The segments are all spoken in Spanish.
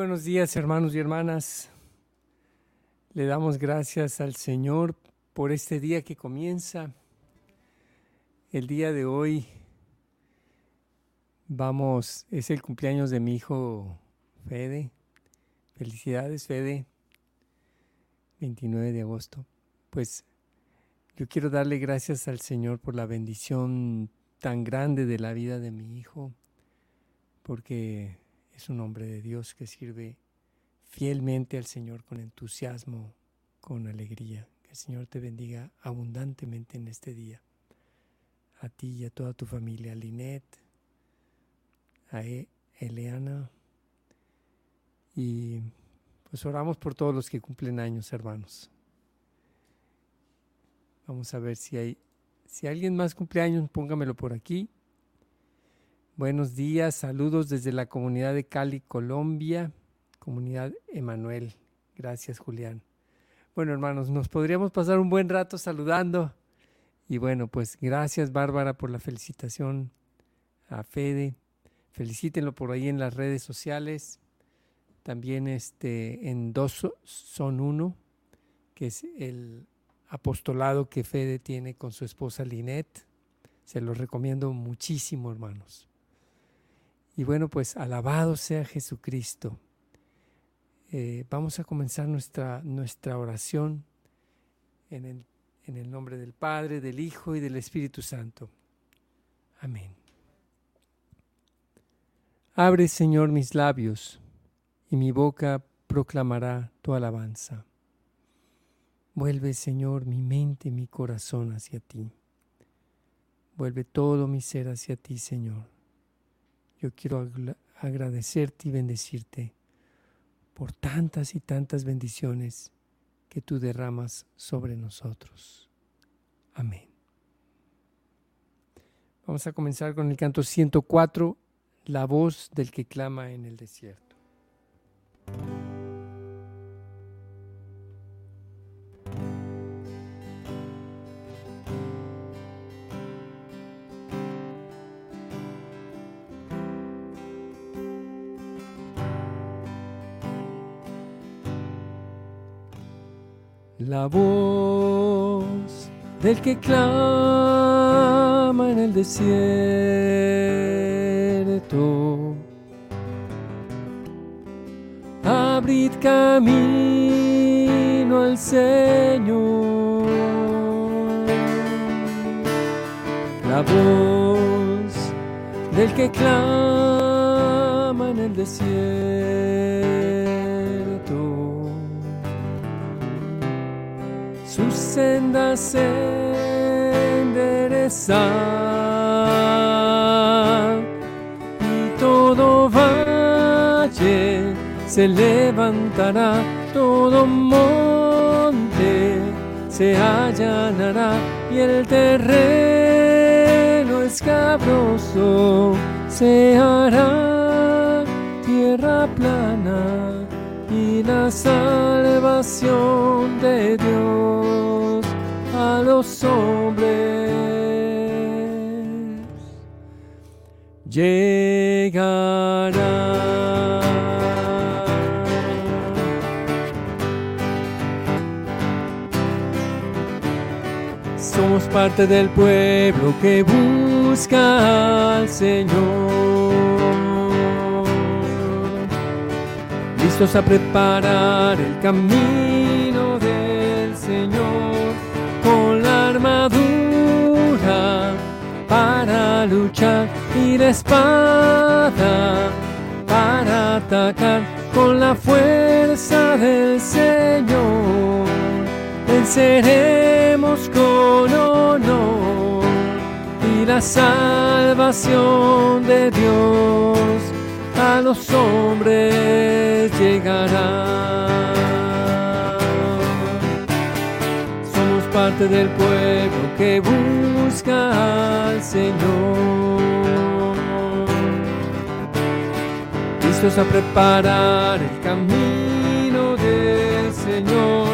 Buenos días hermanos y hermanas. Le damos gracias al Señor por este día que comienza. El día de hoy vamos, es el cumpleaños de mi hijo Fede. Felicidades Fede, 29 de agosto. Pues yo quiero darle gracias al Señor por la bendición tan grande de la vida de mi hijo, porque es un hombre de Dios que sirve fielmente al Señor con entusiasmo, con alegría. Que el Señor te bendiga abundantemente en este día. A ti y a toda tu familia, a Linet, a e, Eleana. Y pues oramos por todos los que cumplen años, hermanos. Vamos a ver si hay, si alguien más cumple años, póngamelo por aquí. Buenos días, saludos desde la comunidad de Cali, Colombia, comunidad Emanuel. Gracias, Julián. Bueno, hermanos, nos podríamos pasar un buen rato saludando. Y bueno, pues gracias, Bárbara, por la felicitación a Fede. Felicítenlo por ahí en las redes sociales. También este, en Dos Son Uno, que es el apostolado que Fede tiene con su esposa Linet. Se los recomiendo muchísimo, hermanos. Y bueno, pues alabado sea Jesucristo. Eh, vamos a comenzar nuestra, nuestra oración en el, en el nombre del Padre, del Hijo y del Espíritu Santo. Amén. Abre, Señor, mis labios, y mi boca proclamará tu alabanza. Vuelve, Señor, mi mente y mi corazón hacia ti. Vuelve todo mi ser hacia ti, Señor yo quiero agradecerte y bendecirte por tantas y tantas bendiciones que tú derramas sobre nosotros. Amén. Vamos a comenzar con el canto 104, La voz del que clama en el desierto. La voz del que clama en el desierto. Abrid camino al Señor. La voz del que clama en el desierto. Sendas enderezar y todo valle se levantará, todo monte se allanará y el terreno escabroso se hará tierra plana y la salvación de Dios los hombres llegará. Somos parte del pueblo que busca al Señor a preparar el camino del Señor armadura para luchar y la espada para atacar con la fuerza del Señor. Venceremos con honor y la salvación de Dios a los hombres llegará. Del pueblo que busca al Señor. Listos a preparar el camino del Señor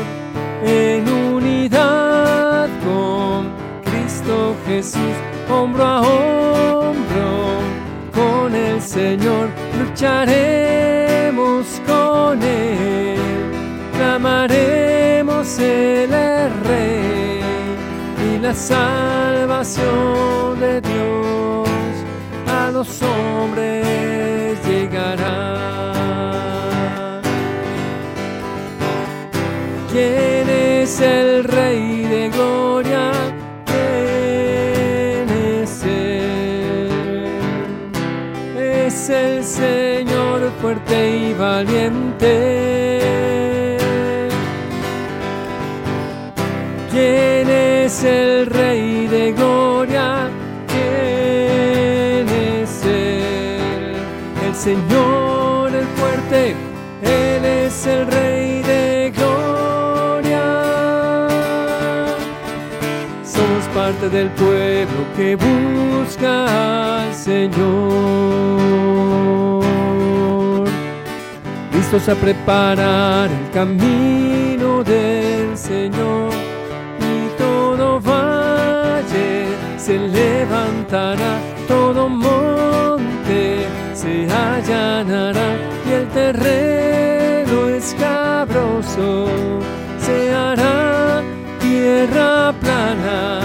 en unidad con Cristo Jesús, hombro a hombro con el Señor lucharemos con Él, clamaremos es Rey la salvación de Dios a los hombres llegará. ¿Quién es el Rey de Gloria? ¿Quién es? Es el Señor fuerte y valiente. Señor, el fuerte, Él es el Rey de Gloria. Somos parte del pueblo que busca al Señor. Listos a preparar el camino del Señor y todo valle se levantará, todo monte se allanará y el terreno escabroso se hará tierra plana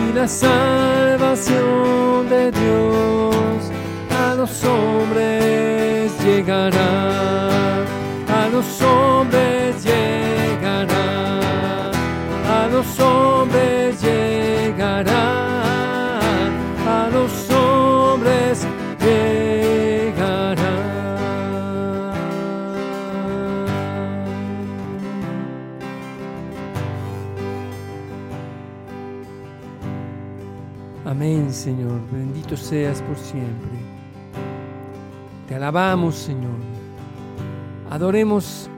y la salvación de Dios a los hombres llegará, a los hombres llegará, a los hombres Señor. Bendito seas por siempre. Te alabamos, Señor. Adoremos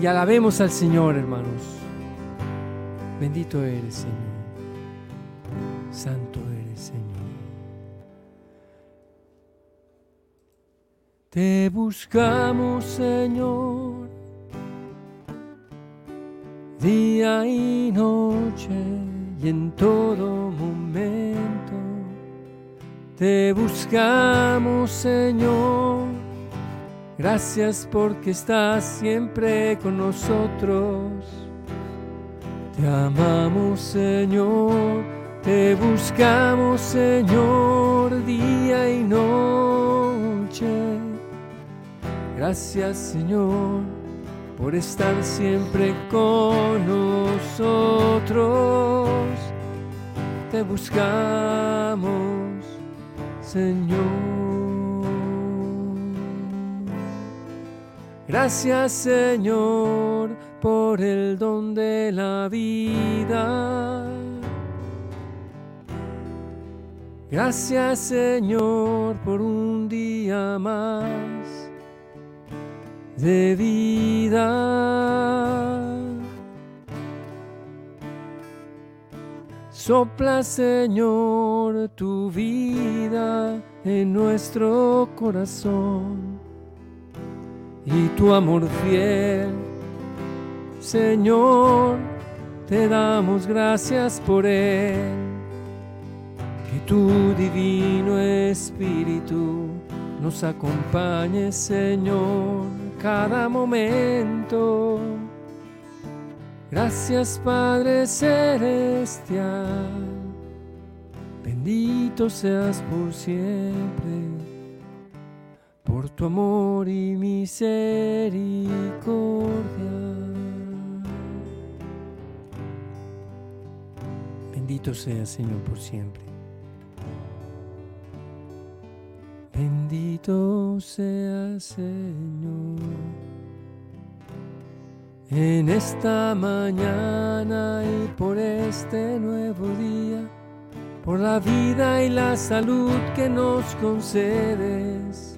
y alabemos al Señor, hermanos. Bendito eres, Señor. Santo eres, Señor. Te buscamos, Señor, día y noche y en todo momento. Te buscamos, Señor. Gracias porque estás siempre con nosotros. Te amamos, Señor. Te buscamos, Señor, día y noche. Gracias, Señor, por estar siempre con nosotros. Te buscamos, Señor. Gracias, Señor, por el don de la vida. Gracias, Señor, por un día más de vida. Sopla, Señor, tu vida en nuestro corazón y tu amor fiel. Señor, te damos gracias por él. Que tu divino Espíritu nos acompañe, Señor, cada momento. Gracias, Padre Celestial. Bendito seas por siempre, por tu amor y misericordia. Bendito seas, Señor, por siempre. Bendito seas, Señor. En esta mañana y por este nuevo día, por la vida y la salud que nos concedes.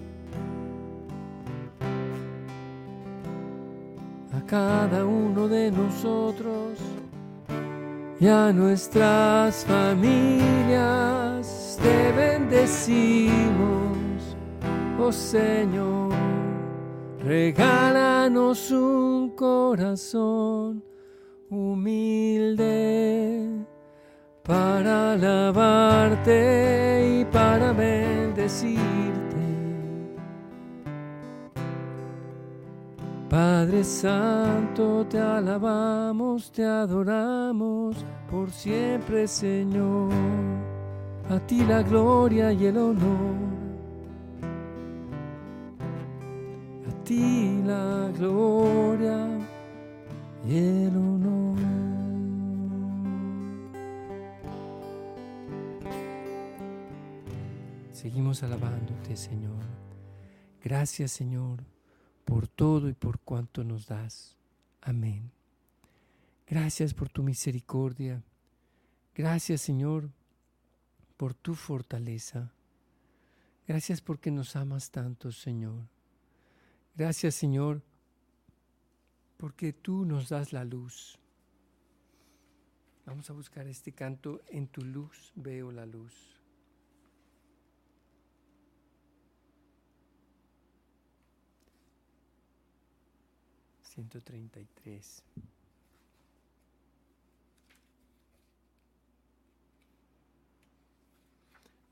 A cada uno de nosotros y a nuestras familias te bendecimos, oh Señor. Regálanos un corazón humilde para alabarte y para bendecirte. Padre Santo, te alabamos, te adoramos por siempre, Señor. A ti la gloria y el honor. Ti la gloria y el honor. Seguimos alabándote, Señor. Gracias, Señor por todo y por cuanto nos das. Amén. Gracias por tu misericordia. Gracias, Señor, por tu fortaleza. Gracias porque nos amas tanto, Señor. Gracias, Señor, porque tú nos das la luz. Vamos a buscar este canto. En tu luz veo la luz. 133.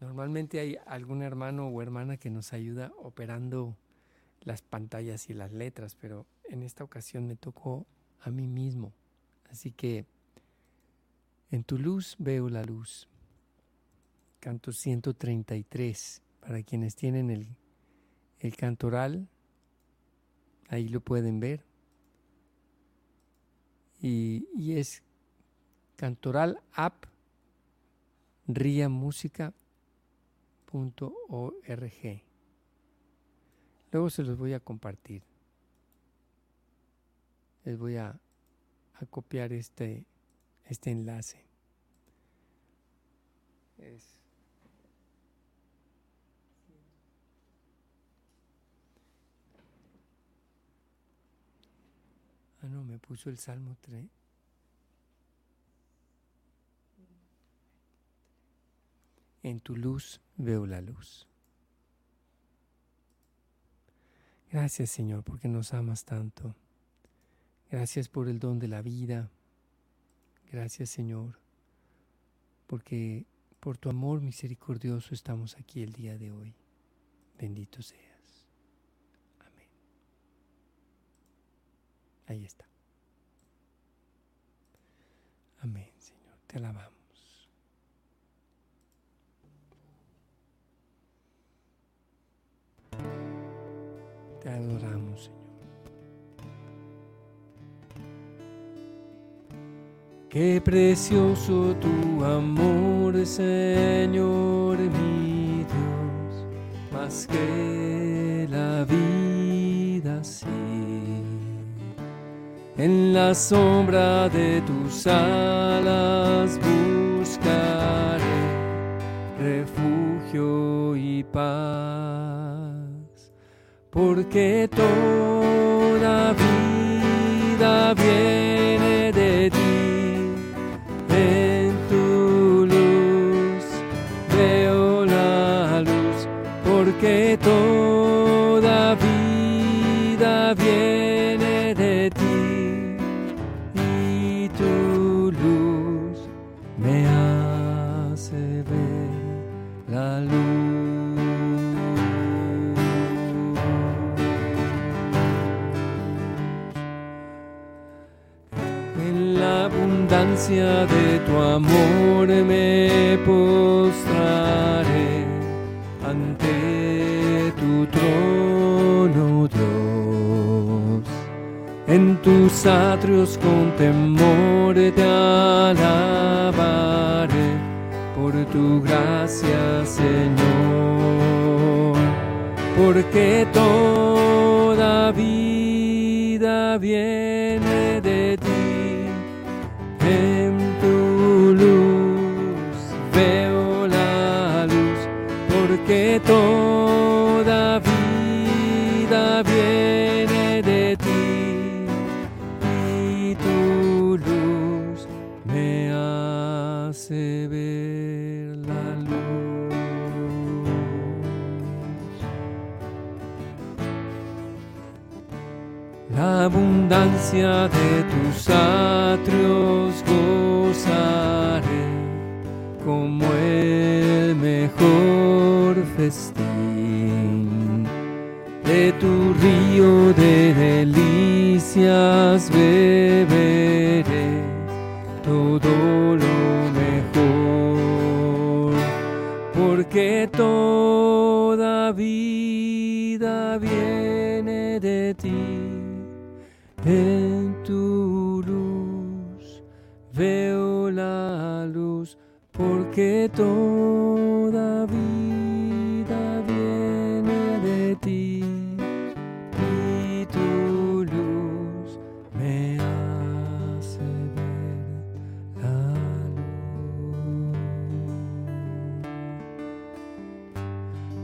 Normalmente hay algún hermano o hermana que nos ayuda operando las pantallas y las letras, pero en esta ocasión me tocó a mí mismo. Así que en tu luz veo la luz. Canto 133. Para quienes tienen el, el cantoral, ahí lo pueden ver y, es cantoral app riamusica.org. Luego se los voy a compartir. Les voy a, copiar este, este enlace. Es Ah, no, me puso el Salmo 3. En tu luz veo la luz. Gracias Señor porque nos amas tanto. Gracias por el don de la vida. Gracias Señor porque por tu amor misericordioso estamos aquí el día de hoy. Bendito sea. Ahí está. Amén, Señor. Te alabamos. Te adoramos, Señor. Qué precioso tu amor, Señor mi Dios, más que la vida. Sí en la sombra de tus alas buscaré refugio y paz, porque toda vida viene de ti. En tu luz veo la luz, porque toda vida viene de ti. De tu amor me postraré ante tu trono, Dios. En tus atrios con temor te alabaré por tu gracia, Señor, porque toda vida viene toda vida viene de ti y tu luz me hace ver la luz. La abundancia de tus atrios gozaré como el mejor de tu río de delicias beberé todo lo mejor, porque toda vida viene de ti. En tu luz veo la luz, porque toda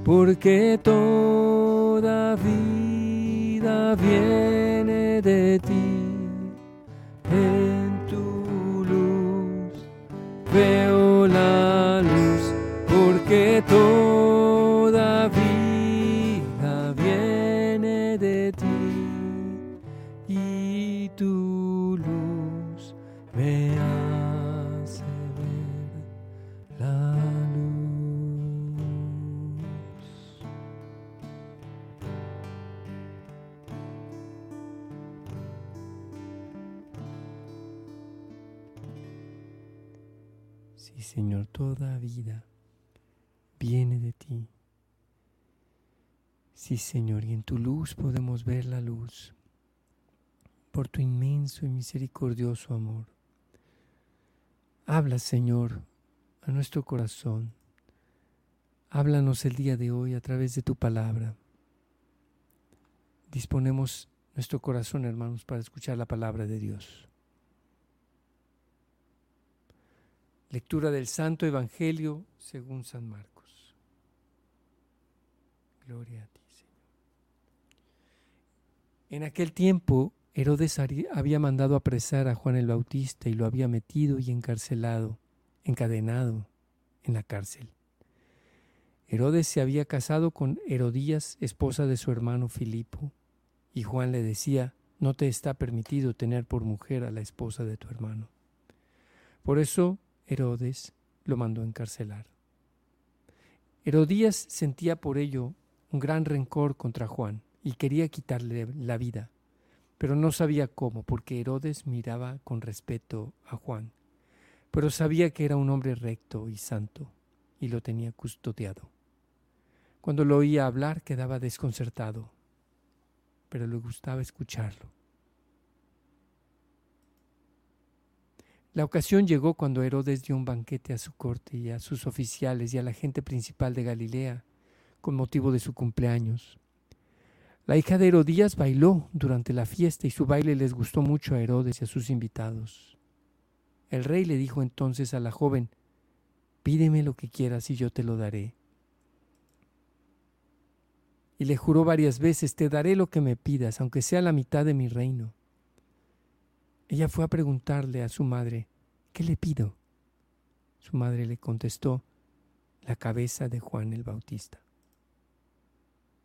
Porque toda vida viene de ti. Podemos ver la luz por tu inmenso y misericordioso amor. Habla, Señor, a nuestro corazón. Háblanos el día de hoy a través de tu palabra. Disponemos nuestro corazón, hermanos, para escuchar la palabra de Dios. Lectura del Santo Evangelio según San Marcos. Gloria a ti. En aquel tiempo, Herodes había mandado apresar a Juan el Bautista y lo había metido y encarcelado, encadenado en la cárcel. Herodes se había casado con Herodías, esposa de su hermano Filipo, y Juan le decía, no te está permitido tener por mujer a la esposa de tu hermano. Por eso Herodes lo mandó encarcelar. Herodías sentía por ello un gran rencor contra Juan y quería quitarle la vida, pero no sabía cómo, porque Herodes miraba con respeto a Juan, pero sabía que era un hombre recto y santo y lo tenía custodiado. Cuando lo oía hablar quedaba desconcertado, pero le gustaba escucharlo. La ocasión llegó cuando Herodes dio un banquete a su corte y a sus oficiales y a la gente principal de Galilea con motivo de su cumpleaños. La hija de Herodías bailó durante la fiesta y su baile les gustó mucho a Herodes y a sus invitados. El rey le dijo entonces a la joven, pídeme lo que quieras y yo te lo daré. Y le juró varias veces, te daré lo que me pidas, aunque sea la mitad de mi reino. Ella fue a preguntarle a su madre, ¿qué le pido? Su madre le contestó, la cabeza de Juan el Bautista.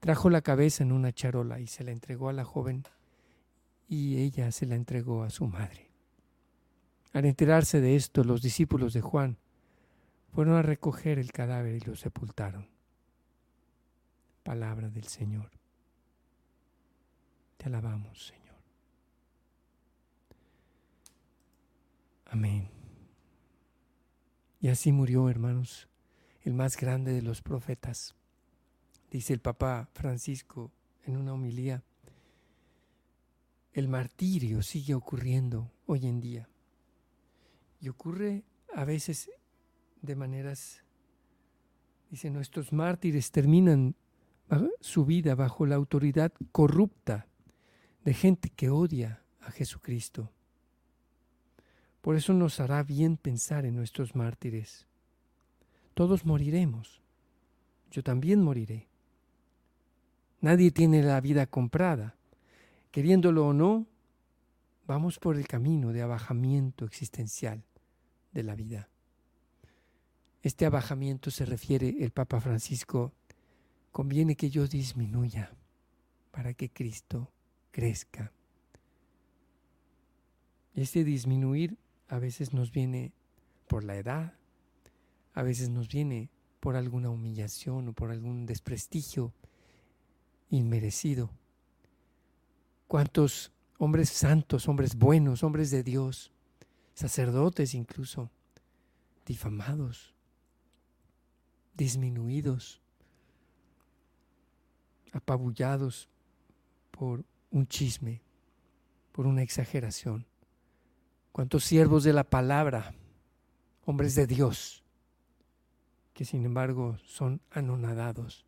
trajo la cabeza en una charola y se la entregó a la joven y ella se la entregó a su madre. Al enterarse de esto, los discípulos de Juan fueron a recoger el cadáver y lo sepultaron. Palabra del Señor. Te alabamos, Señor. Amén. Y así murió, hermanos, el más grande de los profetas. Dice el Papa Francisco en una homilía, el martirio sigue ocurriendo hoy en día. Y ocurre a veces de maneras, dice, nuestros mártires terminan su vida bajo la autoridad corrupta de gente que odia a Jesucristo. Por eso nos hará bien pensar en nuestros mártires. Todos moriremos. Yo también moriré. Nadie tiene la vida comprada. Queriéndolo o no, Vamos por el camino de abajamiento existencial de la vida. Este abajamiento se refiere el Papa Francisco, conviene que yo disminuya para que Cristo crezca. Este disminuir a veces nos viene por la edad, a veces nos viene por alguna humillación o por algún desprestigio inmerecido. ¿Cuántos hombres santos, hombres buenos, hombres de Dios, sacerdotes incluso, difamados, disminuidos, apabullados por un chisme, por una exageración. Cuántos siervos de la palabra, hombres de Dios, que sin embargo son anonadados.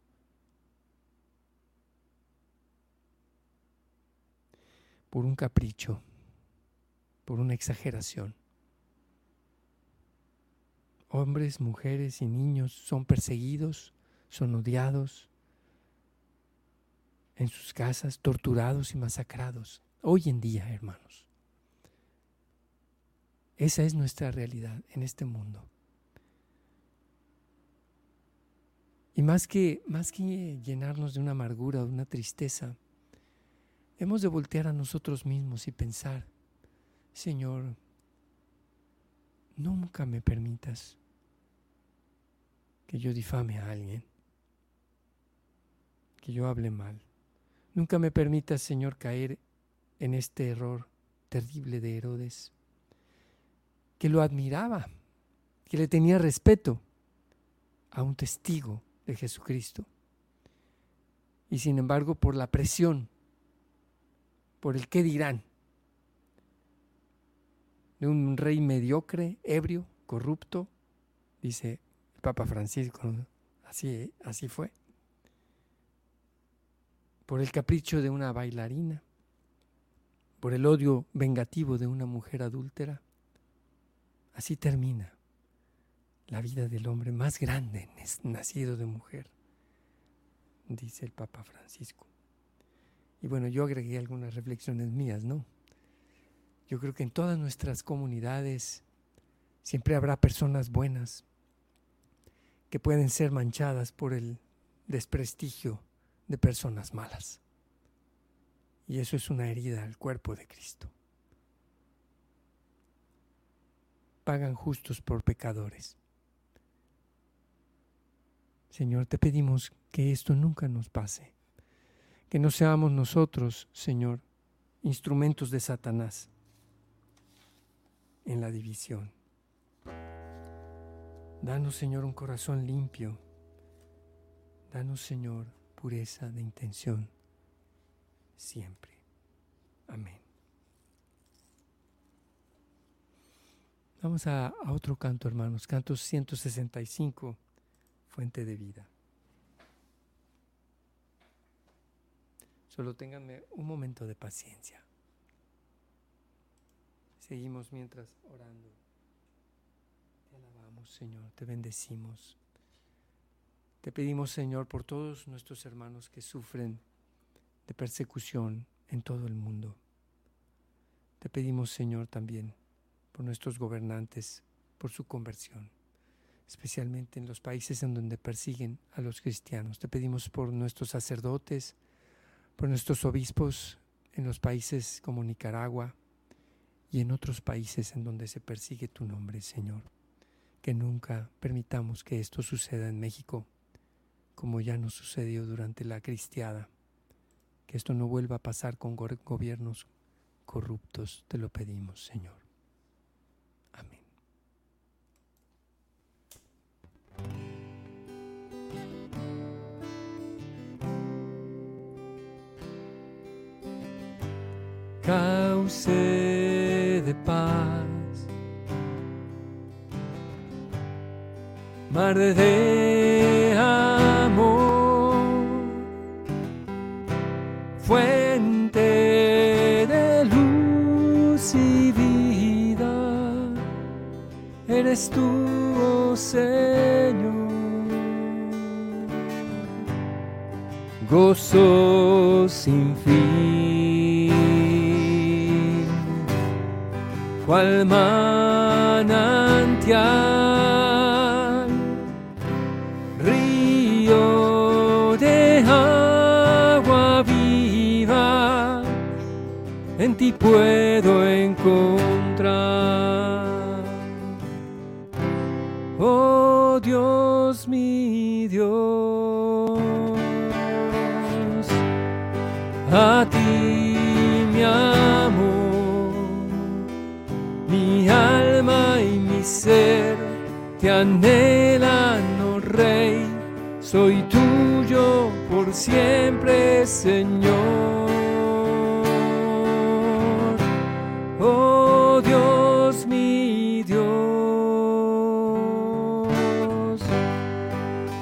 Por un capricho, por una exageración. Hombres, mujeres y niños son perseguidos, son odiados en sus casas, torturados y masacrados. Hoy en día, hermanos. Esa es nuestra realidad en este mundo. Y más que, más que llenarnos de una amargura, de una tristeza, hemos de voltear a nosotros mismos y pensar, Señor, nunca me permitas que yo difame a alguien, que yo hable mal. Nunca me permitas, Señor, caer en este error terrible de Herodes, que lo admiraba, que le tenía respeto a un testigo de Jesucristo. Y sin embargo, por la presión, por el qué dirán, de un rey mediocre, ebrio, corrupto, dice el Papa Francisco, así, así fue, por el capricho de una bailarina, por el odio vengativo de una mujer adúltera. Así termina la vida del hombre más grande nacido de mujer, dice el Papa Francisco. Y bueno, yo agregué algunas reflexiones mías, ¿no? Yo creo que en todas nuestras comunidades siempre habrá personas buenas que pueden ser manchadas por el desprestigio de personas malas. Y eso es una herida al cuerpo de Cristo. Pagan justos por pecadores. Señor, te pedimos que esto nunca nos pase, que no seamos nosotros, Señor, instrumentos de Satanás en la división. Danos, Señor, un corazón limpio. Danos, Señor, pureza de intención siempre. Amén. Vamos a, otro canto, hermanos, canto 165 fuente de vida. Solo ténganme un momento de paciencia. Seguimos mientras orando. Te alabamos, Señor, te bendecimos. Te pedimos, Señor, por todos nuestros hermanos que sufren de persecución en todo el mundo. Te pedimos, Señor, también por nuestros gobernantes, por su conversión especialmente en los países en donde persiguen a los cristianos. Te pedimos por nuestros sacerdotes, por nuestros obispos en los países como Nicaragua y en otros países en donde se persigue tu nombre, Señor. Que nunca permitamos que esto suceda en México, como ya nos sucedió durante la cristiada. Que esto no vuelva a pasar con gobiernos corruptos, te lo pedimos, Señor. Cauce de paz, mar de amor, fuente de luz y vida, eres tú, oh Señor. Gozo sin fin cual manantial, río de agua viva, en ti puedo encontrar. Oh Dios mi Dios, a ti anhelan, oh Rey, soy tuyo por siempre, Señor. Oh Dios mi Dios,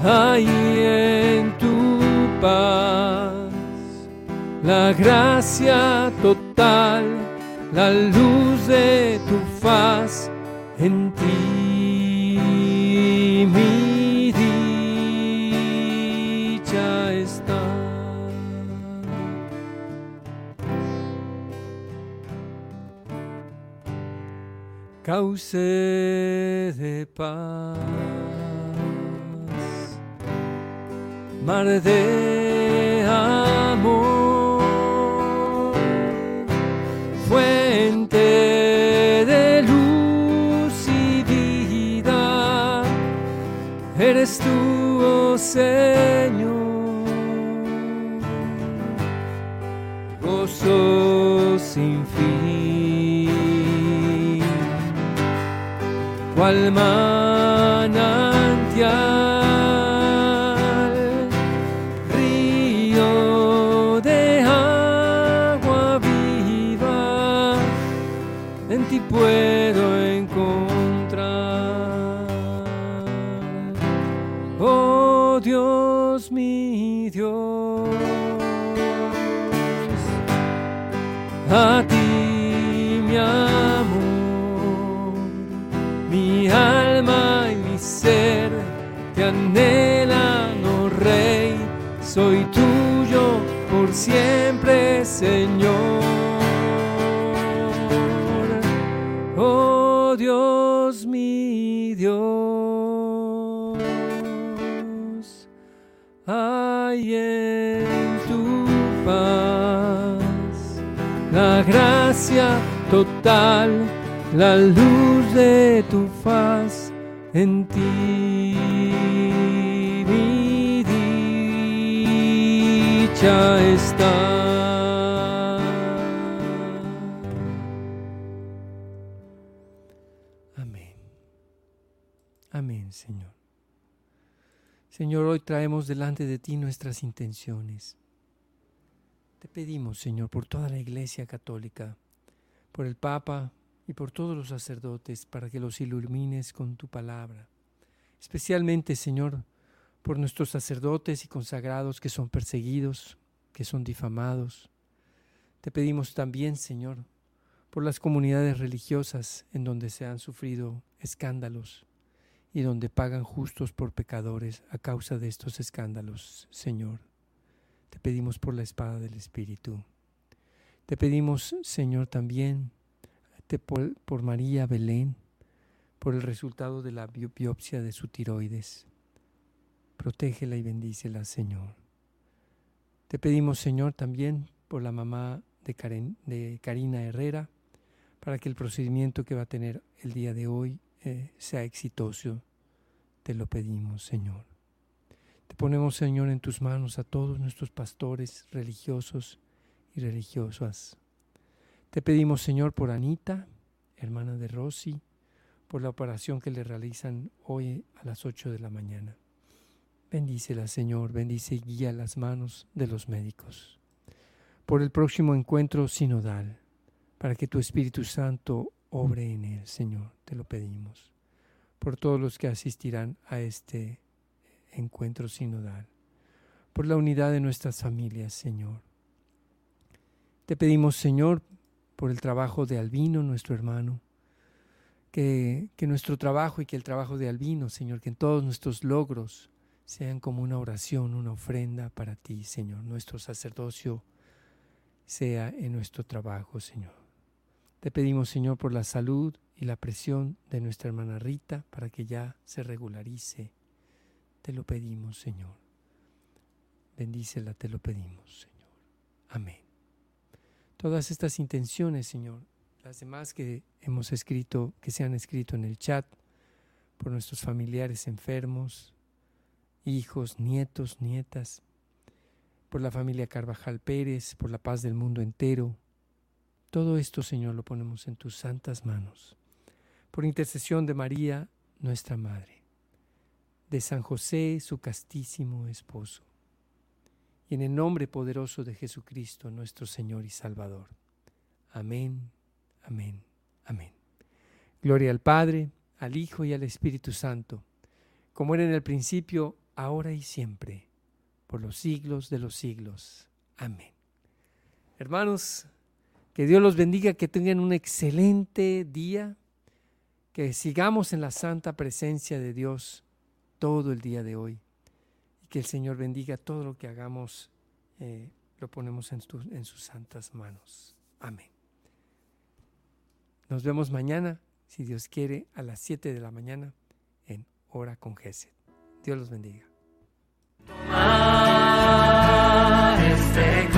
ahí en tu paz, la gracia total, la luz de Cauce de paz, mar de amor, fuente de luz y vida, eres tú, oh Señor, gozo sin fin, cual en tu paz la gracia total, la luz de tu faz en ti. Mi dicha está. Señor, hoy traemos delante de ti nuestras intenciones. Te pedimos, Señor, por toda la Iglesia Católica, por el Papa y por todos los sacerdotes, para que los ilumines con tu palabra. Especialmente, Señor, por nuestros sacerdotes y consagrados que son perseguidos, que son difamados. Te pedimos también, Señor, por las comunidades religiosas en donde se han sufrido escándalos y donde pagan justos por pecadores a causa de estos escándalos, Señor. Te pedimos por la espada del Espíritu. Te pedimos, Señor, también por, María Belén, por el resultado de la biopsia de su tiroides. Protégela y bendícela, Señor. Te pedimos, Señor, también por la mamá de Karina Herrera, para que el procedimiento que va a tener el día de hoy eh, sea exitoso. Te lo pedimos, Señor. Te ponemos, Señor, en tus manos a todos nuestros pastores religiosos y religiosas. Te pedimos, Señor, por Anita, hermana de Rosy, por la operación que le realizan hoy a las 8 de la mañana. Bendícela, Señor, bendice y guía las manos de los médicos. Por el próximo encuentro sinodal, para que tu Espíritu Santo obre en él, Señor, te lo pedimos. Por todos los que asistirán a este encuentro sinodal, por la unidad de nuestras familias, Señor. Te pedimos, Señor, por el trabajo de Albino, nuestro hermano, que, que, nuestro trabajo y que el trabajo de Albino, Señor, que en todos nuestros logros sean como una oración, una ofrenda para ti, Señor. Nuestro sacerdocio sea en nuestro trabajo, Señor. Te pedimos, Señor, por la salud y la presión de nuestra hermana Rita para que ya se regularice. Te lo pedimos, Señor. Bendícela, te lo pedimos, Señor. Amén. Todas estas intenciones, Señor, las demás que hemos escrito, que se han escrito en el chat, por nuestros familiares enfermos, hijos, nietos, nietas, por la familia Carvajal Pérez, por la paz del mundo entero. Todo esto, Señor, lo ponemos en tus santas manos. Por intercesión de María, nuestra Madre, de San José, su castísimo esposo, y en el nombre poderoso de Jesucristo, nuestro Señor y Salvador. Amén, amén, amén. Gloria al Padre, al Hijo y al Espíritu Santo, como era en el principio, ahora y siempre, por los siglos de los siglos. Amén. Hermanos, que Dios los bendiga, que tengan un excelente día, que sigamos en la santa presencia de Dios todo el día de hoy. Y que el Señor bendiga todo lo que hagamos, eh, lo ponemos en, sus santas manos. Amén. Nos vemos mañana, si Dios quiere, a las 7 de la mañana en Hora con Gesed. Dios los bendiga. Este